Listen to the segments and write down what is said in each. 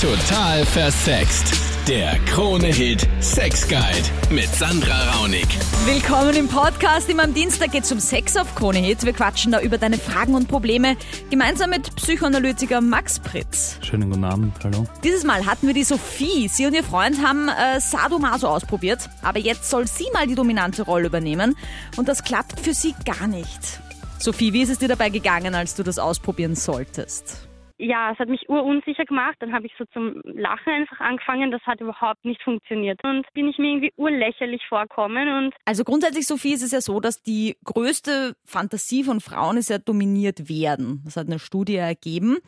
Total versext. Der Krone-Hit Sex Guide mit Sandra Raunig. Willkommen im Podcast. Immer am Dienstag geht es um Sex auf Krone Hit. Wir quatschen da über deine Fragen und Probleme gemeinsam mit Psychoanalytiker Max Pritz. Schönen guten Abend, hallo. Dieses Mal hatten wir die Sophie. Sie und ihr Freund haben äh, Sadomaso ausprobiert, aber jetzt soll sie mal die dominante Rolle übernehmen und das klappt für sie gar nicht. Sophie, wie ist es dir dabei gegangen, als du das ausprobieren solltest? Ja, es hat mich urunsicher gemacht. Dann habe ich so zum Lachen einfach angefangen. Das hat überhaupt nicht funktioniert. Und bin ich mir irgendwie urlächerlich vorkommen. Und also grundsätzlich, Sophie, ist es ja so, dass die größte Fantasie von Frauen ist ja dominiert werden. Das hat eine Studie ergeben.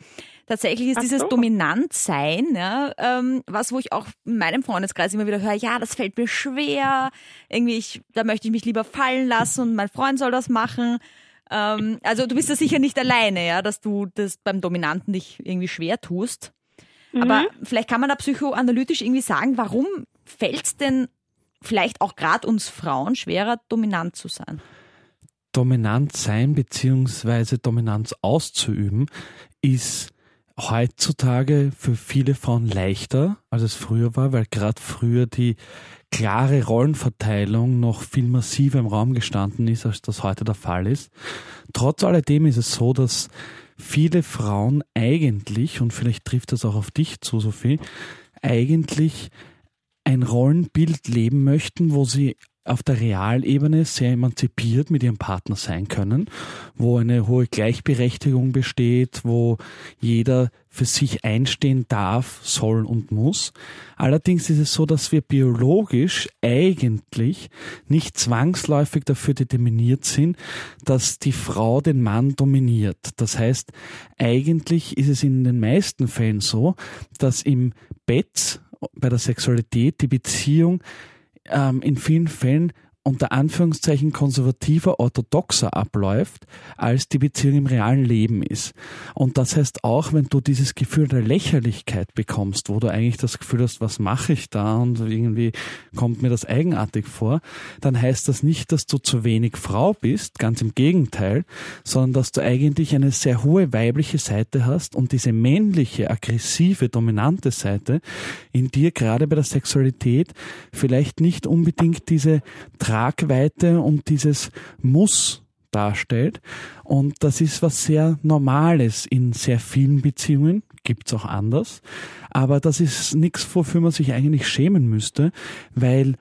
Tatsächlich ist Ach dieses so. Dominantsein, ja, ähm, was, wo ich auch in meinem Freundeskreis immer wieder höre, ja, das fällt mir schwer. Irgendwie, ich, da möchte ich mich lieber fallen lassen und mein Freund soll das machen. Ähm, also du bist da sicher nicht alleine, ja, dass du das beim Dominanten dich irgendwie schwer tust. Mhm. Aber vielleicht kann man da psychoanalytisch irgendwie sagen, warum fällt es denn vielleicht auch gerade uns Frauen schwerer, dominant zu sein? Dominant sein bzw. Dominanz auszuüben ist heutzutage für viele Frauen leichter, als es früher war, weil gerade früher die klare Rollenverteilung noch viel massiver im Raum gestanden ist, als das heute der Fall ist. Trotz alledem ist es so, dass viele Frauen eigentlich, und vielleicht trifft das auch auf dich zu, Sophie, eigentlich ein Rollenbild leben möchten, wo sie auf der Realebene sehr emanzipiert mit ihrem Partner sein können, wo eine hohe Gleichberechtigung besteht, wo jeder für sich einstehen darf, soll und muss. Allerdings ist es so, dass wir biologisch eigentlich nicht zwangsläufig dafür determiniert sind, dass die Frau den Mann dominiert. Das heißt, eigentlich ist es in den meisten Fällen so, dass im Bett bei der Sexualität die Beziehung ähm, in vielen Fällen unter Anführungszeichen konservativer, orthodoxer abläuft, als die Beziehung im realen Leben ist. Und das heißt auch, wenn du dieses Gefühl der Lächerlichkeit bekommst, wo du eigentlich das Gefühl hast, was mache ich da und irgendwie kommt mir das eigenartig vor, dann heißt das nicht, dass du zu wenig Frau bist, ganz im Gegenteil, sondern dass du eigentlich eine sehr hohe weibliche Seite hast und diese männliche, aggressive, dominante Seite in dir gerade bei der Sexualität vielleicht nicht unbedingt diese Tragweite und dieses Muss darstellt. Und das ist was sehr Normales in sehr vielen Beziehungen, gibt's auch anders. Aber das ist nichts, wofür man sich eigentlich schämen müsste, weil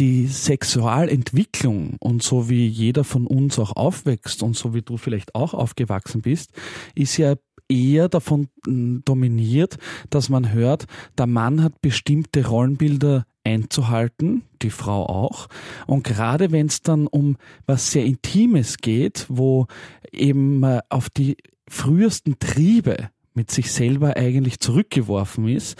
die Sexualentwicklung und so wie jeder von uns auch aufwächst und so wie du vielleicht auch aufgewachsen bist, ist ja eher davon hm, dominiert, dass man hört, der Mann hat bestimmte Rollenbilder einzuhalten, die Frau auch. Und gerade wenn es dann um was sehr Intimes geht, wo eben auf die frühesten Triebe mit sich selber eigentlich zurückgeworfen ist,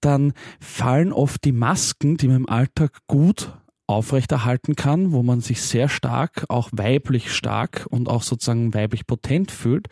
dann fallen oft die Masken, die man im Alltag gut aufrechterhalten kann, wo man sich sehr stark, auch weiblich stark und auch sozusagen weiblich potent fühlt,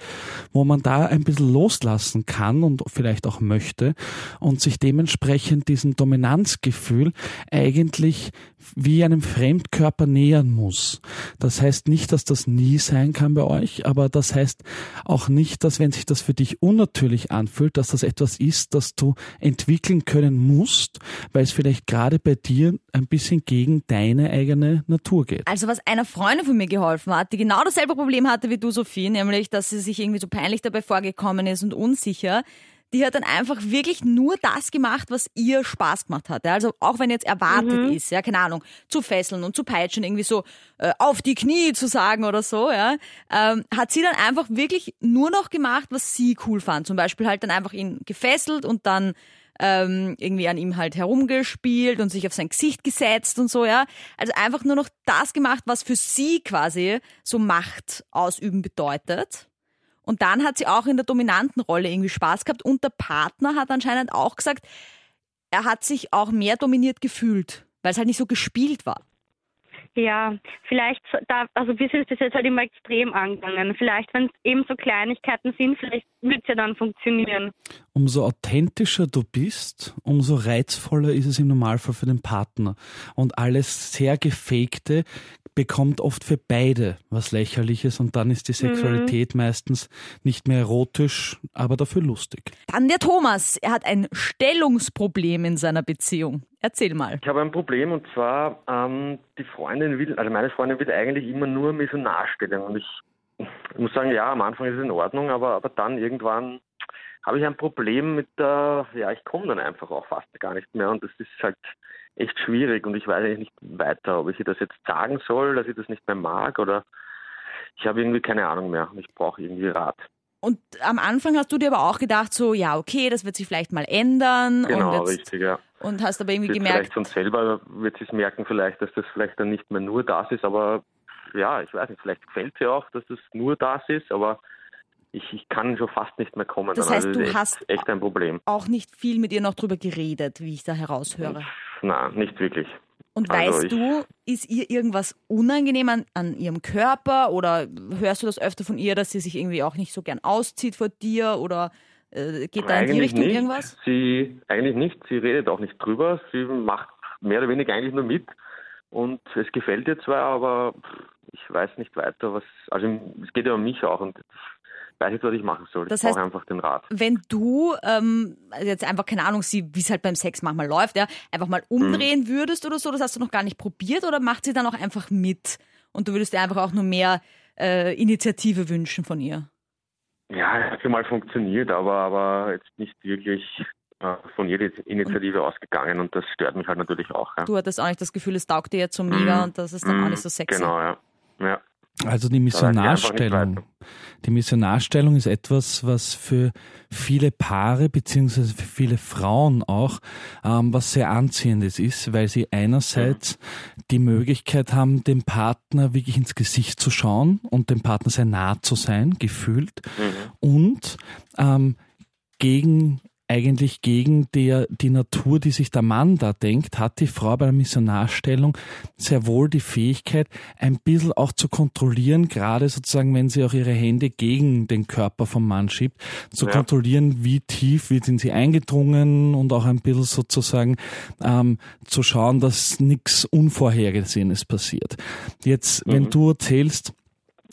wo man da ein bisschen loslassen kann und vielleicht auch möchte und sich dementsprechend diesem Dominanzgefühl eigentlich wie einem Fremdkörper nähern muss. Das heißt nicht, dass das nie sein kann bei euch, aber das heißt auch nicht, dass wenn sich das für dich unnatürlich anfühlt, dass das etwas ist, das du entwickeln können musst, weil es vielleicht gerade bei dir ein bisschen gegen deine eigene Natur geht. Also was einer Freundin von mir geholfen hat, die genau dasselbe Problem hatte wie du, Sophie, nämlich, dass sie sich irgendwie so peinlich dabei vorgekommen ist und unsicher, die hat dann einfach wirklich nur das gemacht, was ihr Spaß gemacht hat. Also auch wenn jetzt erwartet mhm. ist, ja, keine Ahnung, zu fesseln und zu peitschen, irgendwie so äh, auf die Knie zu sagen oder so, ja, ähm, hat sie dann einfach wirklich nur noch gemacht, was sie cool fand. Zum Beispiel halt dann einfach ihn gefesselt und dann ähm, irgendwie an ihm halt herumgespielt und sich auf sein Gesicht gesetzt und so, ja. Also einfach nur noch das gemacht, was für sie quasi so Macht ausüben bedeutet. Und dann hat sie auch in der dominanten Rolle irgendwie Spaß gehabt und der Partner hat anscheinend auch gesagt, er hat sich auch mehr dominiert gefühlt, weil es halt nicht so gespielt war. Ja, vielleicht, da, also wir sind das jetzt halt immer extrem angegangen. Vielleicht, wenn es eben so Kleinigkeiten sind, vielleicht wird es ja dann funktionieren. Umso authentischer du bist, umso reizvoller ist es im Normalfall für den Partner. Und alles sehr gefakte bekommt oft für beide was Lächerliches und dann ist die Mhm. Sexualität meistens nicht mehr erotisch, aber dafür lustig. Dann der Thomas. Er hat ein Stellungsproblem in seiner Beziehung. Erzähl mal. Ich habe ein Problem und zwar, ähm, die Freundin will, also meine Freundin will eigentlich immer nur Missionarstellung und ich, ich muss sagen, ja, am Anfang ist es in Ordnung, aber, aber dann irgendwann habe ich ein Problem mit der, ja, ich komme dann einfach auch fast gar nicht mehr und das ist halt echt schwierig und ich weiß eigentlich nicht weiter, ob ich ihr das jetzt sagen soll, dass ich das nicht mehr mag oder ich habe irgendwie keine Ahnung mehr und ich brauche irgendwie Rat. Und am Anfang hast du dir aber auch gedacht, so, ja, okay, das wird sich vielleicht mal ändern. Genau, und, jetzt, richtig, ja. und hast aber irgendwie Wird gemerkt, vielleicht von selber wird sie es merken, vielleicht, dass das vielleicht dann nicht mehr nur das ist, aber ja, ich weiß nicht, vielleicht gefällt sie auch, dass das nur das ist, aber ich, ich kann schon fast nicht mehr kommen. Das dann. heißt, also du das ist hast- echt, echt ein Problem. auch nicht viel mit ihr noch drüber geredet, wie ich da heraushöre. Na, nicht wirklich. Und Also weißt ich- du, ist ihr irgendwas unangenehm an, an ihrem Körper oder hörst du das öfter von ihr, dass sie sich irgendwie auch nicht so gern auszieht vor dir oder äh, geht da in die Richtung nicht. irgendwas? Sie eigentlich nicht. Sie redet auch nicht drüber. Sie macht mehr oder weniger eigentlich nur mit. Und es gefällt ihr zwar, aber ich weiß nicht weiter, was. Also es geht ja um mich auch und ich weiß nicht, was ich machen soll. Das ich brauche einfach den Rat. Wenn du ähm, also jetzt einfach keine Ahnung, sie, wie es halt beim Sex manchmal läuft, ja, einfach mal umdrehen Mhm. würdest oder so, das hast du noch gar nicht probiert oder macht sie dann auch einfach mit und du würdest dir einfach auch nur mehr äh, Initiative wünschen von ihr? Ja, es hat schon mal funktioniert, aber, aber jetzt nicht wirklich von jeder Initiative ausgegangen und das stört mich halt natürlich auch. Ja. Du hattest auch nicht das Gefühl, es taugt dir jetzt so mega Mhm. und das ist dann auch Mhm, nicht so sexy. Genau, ja. ja. Also die Missionarstellung. Die Missionarstellung ist etwas, was für viele Paare beziehungsweise für viele Frauen auch ähm, was sehr anziehendes ist, weil sie einerseits die Möglichkeit haben, dem Partner wirklich ins Gesicht zu schauen und dem Partner sehr nah zu sein, gefühlt Mhm. und ähm, gegen eigentlich gegen der, die Natur, die sich der Mann da denkt, hat die Frau bei der Missionarstellung sehr wohl die Fähigkeit, ein bisschen auch zu kontrollieren, gerade sozusagen, wenn sie auch ihre Hände gegen den Körper vom Mann schiebt, zu Ja. kontrollieren, wie tief, wie sind sie eingedrungen und auch ein bisschen sozusagen ähm, zu schauen, dass nichts Unvorhergesehenes passiert. Jetzt, wenn du erzählst,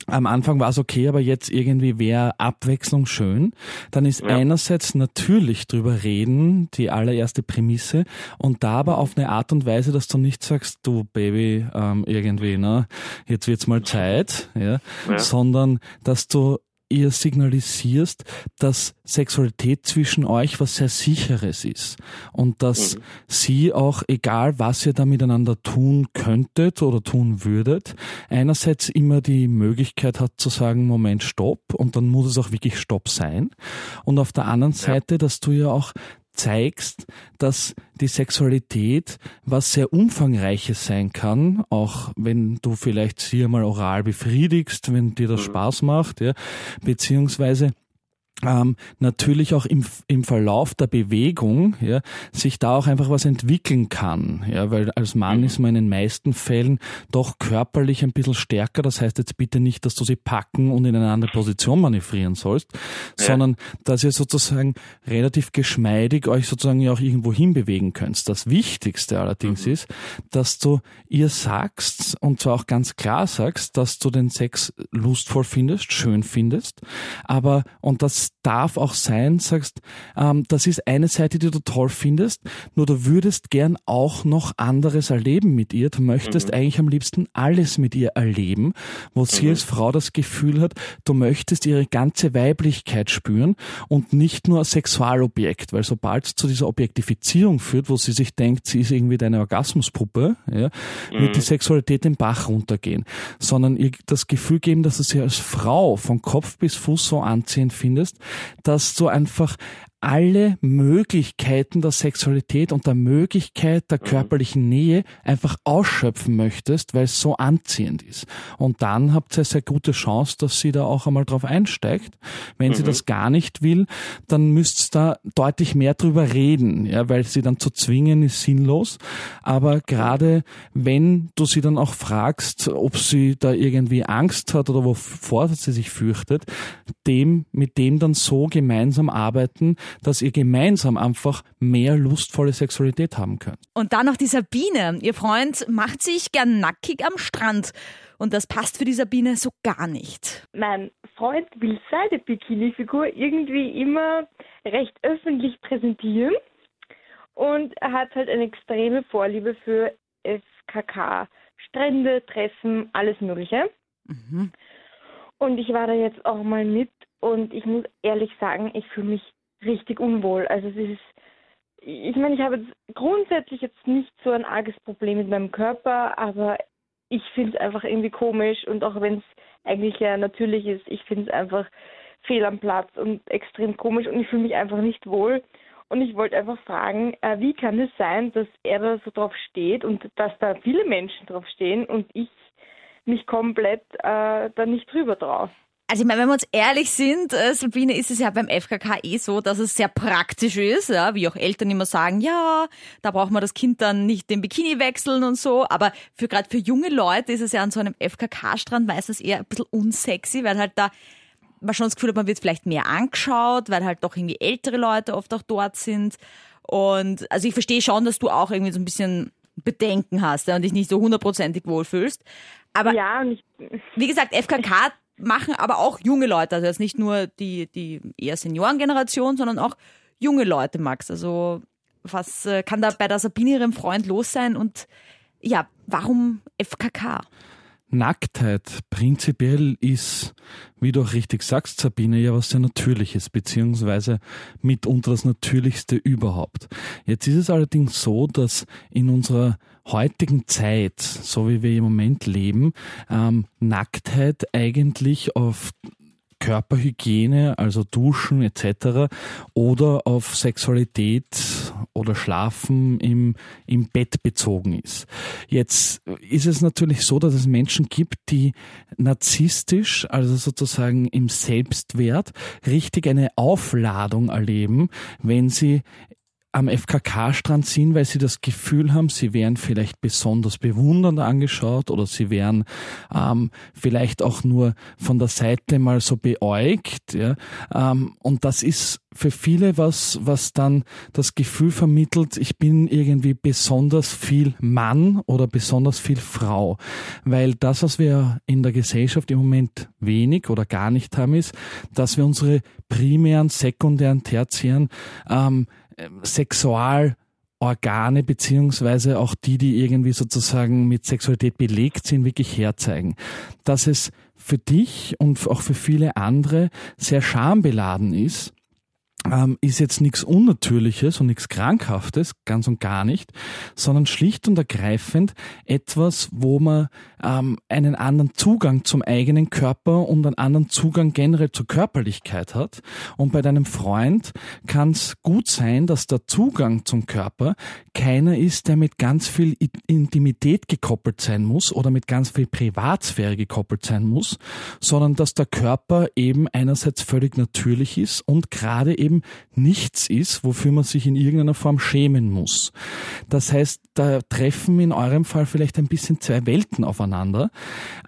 am Anfang war es okay, aber jetzt irgendwie wäre Abwechslung schön, dann ist Ja. einerseits natürlich drüber reden, die allererste Prämisse, und da aber auf eine Art und Weise, dass du nicht sagst, du Baby, ähm, irgendwie, ne, jetzt wird's mal Zeit, ja, Ja. sondern dass du ihr signalisierst, dass Sexualität zwischen euch was sehr sicheres ist und dass sie auch, egal was ihr da miteinander tun könntet oder tun würdet, einerseits immer die Möglichkeit hat zu sagen, Moment, stopp und dann muss es auch wirklich Stopp sein. Und auf der anderen Seite, dass du ja auch zeigst, dass die Sexualität was sehr Umfangreiches sein kann, auch wenn du vielleicht sie einmal oral befriedigst, wenn dir das Spaß macht, ja, beziehungsweise ähm, natürlich auch im, im Verlauf der Bewegung ja, sich da auch einfach was entwickeln kann. Ja, weil als Mann ist man in den meisten Fällen doch körperlich ein bisschen stärker. Das heißt jetzt bitte nicht, dass du sie packen und in eine andere Position manövrieren sollst, sondern dass ihr sozusagen relativ geschmeidig euch sozusagen ja auch irgendwo hinbewegen könnt. Das Wichtigste allerdings ist, dass du ihr sagst, und zwar auch ganz klar sagst, dass du den Sex lustvoll findest, schön findest, aber, und das darf auch sein, sagst, ähm, das ist eine Seite, die du toll findest, nur du würdest gern auch noch anderes erleben mit ihr. Du möchtest eigentlich am liebsten alles mit ihr erleben, wo sie als Frau das Gefühl hat, du möchtest ihre ganze Weiblichkeit spüren und nicht nur Sexualobjekt, weil sobald es zu dieser Objektifizierung führt, wo sie sich denkt, sie ist irgendwie deine Orgasmuspuppe, ja, wird die Sexualität den Bach runtergehen, sondern ihr das Gefühl geben, dass du sie als Frau von Kopf bis Fuß so anziehend findest, dass du einfach alle Möglichkeiten der Sexualität und der Möglichkeit der körperlichen Nähe einfach ausschöpfen möchtest, weil es so anziehend ist. Und dann habt ihr eine sehr gute Chance, dass sie da auch einmal drauf einsteigt. Wenn mhm. sie das gar nicht will, dann müsst ihr da deutlich mehr drüber reden, ja, weil sie dann zu zwingen ist sinnlos. Aber gerade wenn du sie dann auch fragst, ob sie da irgendwie Angst hat oder wovor sie sich fürchtet, dem, mit dem dann so gemeinsam arbeiten, dass ihr gemeinsam einfach mehr lustvolle Sexualität haben könnt. Und dann noch die Sabine. Ihr Freund macht sich gern nackig am Strand. Und das passt für die Sabine so gar nicht. Mein Freund will seine Bikini-Figur irgendwie immer recht öffentlich präsentieren. Und er hat halt eine extreme Vorliebe für FKK. Strände, Treffen, alles Mögliche. Mhm. Und ich war da jetzt auch mal mit und ich muss ehrlich sagen, ich fühle mich richtig unwohl. Also es ist, ich meine, ich habe jetzt grundsätzlich jetzt nicht so ein arges Problem mit meinem Körper, aber ich finde es einfach irgendwie komisch und auch wenn es eigentlich ja natürlich ist, ich finde es einfach fehl am Platz und extrem komisch und ich fühle mich einfach nicht wohl. Und ich wollte einfach fragen, äh, wie kann es sein, dass er da so drauf steht und dass da viele Menschen drauf stehen und ich mich komplett äh, da nicht drüber drauf. Also ich meine, wenn wir uns ehrlich sind, äh, Sabine, ist es ja beim FKK eh so, dass es sehr praktisch ist, ja, wie auch Eltern immer sagen, ja, da braucht man das Kind dann nicht den Bikini wechseln und so, aber für gerade für junge Leute ist es ja an so einem FKK-Strand meistens eher ein bisschen unsexy, weil halt da man schon das Gefühl hat, man wird vielleicht mehr angeschaut, weil halt doch irgendwie ältere Leute oft auch dort sind. Und also ich verstehe schon, dass du auch irgendwie so ein bisschen Bedenken hast ja, und dich nicht so hundertprozentig wohlfühlst. Aber ja, wie gesagt, FKK machen aber auch junge Leute, also jetzt nicht nur die, die eher Seniorengeneration, sondern auch junge Leute, Max. Also was äh, kann da bei der Sabine ihrem Freund los sein und ja, warum FKK? Nacktheit prinzipiell ist, wie du auch richtig sagst, Sabine, ja was sehr Natürliches, beziehungsweise mitunter das Natürlichste überhaupt. Jetzt ist es allerdings so, dass in unserer heutigen Zeit, so wie wir im Moment leben, ähm, Nacktheit eigentlich auf Körperhygiene, also Duschen etc. oder auf Sexualität oder Schlafen im, im Bett bezogen ist. Jetzt ist es natürlich so, dass es Menschen gibt, die narzisstisch, also sozusagen im Selbstwert, richtig eine Aufladung erleben, wenn sie am FKK-Strand sind, weil sie das Gefühl haben, sie wären vielleicht besonders bewundernd angeschaut oder sie wären ähm, vielleicht auch nur von der Seite mal so beäugt. Ja? Ähm, und das ist für viele was, was dann das Gefühl vermittelt, ich bin irgendwie besonders viel Mann oder besonders viel Frau. Weil das, was wir in der Gesellschaft im Moment wenig oder gar nicht haben, ist, dass wir unsere primären, sekundären, tertiären ähm, Sexualorgane beziehungsweise auch die, die irgendwie sozusagen mit Sexualität belegt sind, wirklich herzeigen. Dass es für dich und auch für viele andere sehr schambeladen ist, ähm, ist jetzt nichts Unnatürliches und nichts Krankhaftes, ganz und gar nicht, sondern schlicht und ergreifend etwas, wo man ähm, einen anderen Zugang zum eigenen Körper und einen anderen Zugang generell zur Körperlichkeit hat. Und bei deinem Freund kann es gut sein, dass der Zugang zum Körper keiner ist, der mit ganz viel Intimität gekoppelt sein muss oder mit ganz viel Privatsphäre gekoppelt sein muss, sondern dass der Körper eben einerseits völlig natürlich ist und gerade eben nichts ist, wofür man sich in irgendeiner Form schämen muss. Das heißt, da treffen in eurem Fall vielleicht ein bisschen zwei Welten aufeinander,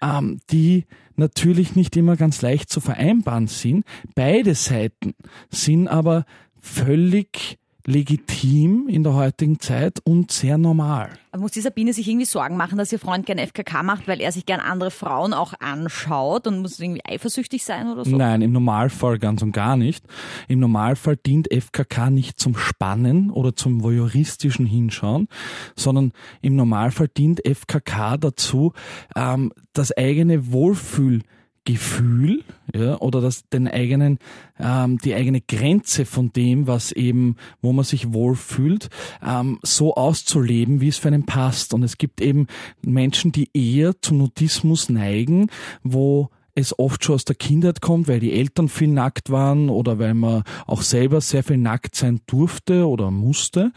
ähm, die natürlich nicht immer ganz leicht zu vereinbaren sind. Beide Seiten sind aber völlig legitim in der heutigen Zeit und sehr normal. Muss die Sabine sich irgendwie Sorgen machen, dass ihr Freund gern FKK macht, weil er sich gern andere Frauen auch anschaut und muss irgendwie eifersüchtig sein oder so? Nein, im Normalfall ganz und gar nicht. Im Normalfall dient FKK nicht zum Spannen oder zum voyeuristischen Hinschauen, sondern im Normalfall dient FKK dazu, ähm, das eigene Wohlfühl Gefühl ja, oder das den eigenen ähm, die eigene Grenze von dem, was eben, wo man sich wohlfühlt, ähm, so auszuleben, wie es für einen passt. Und es gibt eben Menschen, die eher zum Nudismus neigen, wo es oft schon aus der Kindheit kommt, weil die Eltern viel nackt waren oder weil man auch selber sehr viel nackt sein durfte oder musste.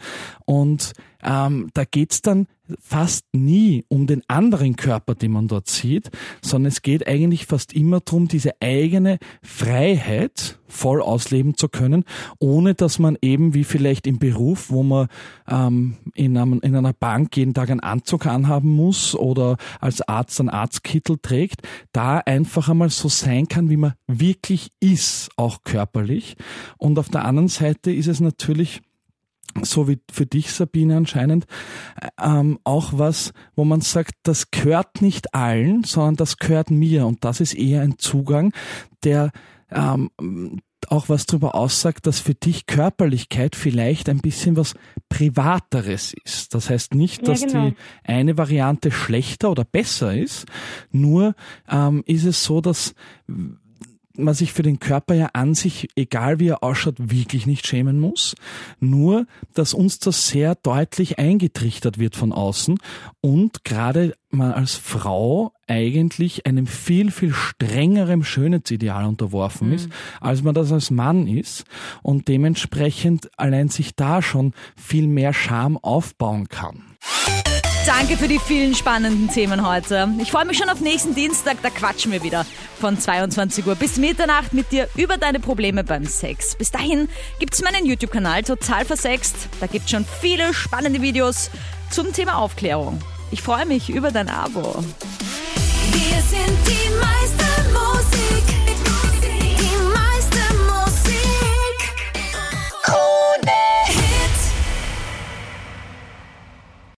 Und ähm, da geht's dann fast nie um den anderen Körper, den man dort sieht, sondern es geht eigentlich fast immer darum, diese eigene Freiheit voll ausleben zu können, ohne dass man eben wie vielleicht im Beruf, wo man ähm, in, einem, in einer Bank jeden Tag einen Anzug anhaben muss oder als Arzt einen Arztkittel trägt, da einfach einmal so sein kann, wie man wirklich ist, auch körperlich. Und auf der anderen Seite ist es natürlich so wie für dich, Sabine, anscheinend, ähm, auch was, wo man sagt, das gehört nicht allen, sondern das gehört mir. Und das ist eher ein Zugang, der ähm, auch was darüber aussagt, dass für dich Körperlichkeit vielleicht ein bisschen was Privateres ist. Das heißt nicht, dass ja, genau. die eine Variante schlechter oder besser ist, nur ähm, ist es so, dass man sich für den Körper ja an sich, egal wie er ausschaut, wirklich nicht schämen muss. Nur, dass uns das sehr deutlich eingetrichtert wird von außen und gerade man als Frau eigentlich einem viel, viel strengeren Schönheitsideal unterworfen mhm. ist, als man das als Mann ist und dementsprechend allein sich da schon viel mehr Scham aufbauen kann. Danke für die vielen spannenden Themen heute. Ich freue mich schon auf nächsten Dienstag, da quatschen wir wieder von 22 Uhr bis Mitternacht mit dir über deine Probleme beim Sex. Bis dahin gibt es meinen YouTube-Kanal Total Versext. Da gibt es schon viele spannende Videos zum Thema Aufklärung. Ich freue mich über dein Abo. Wir sind die Meister.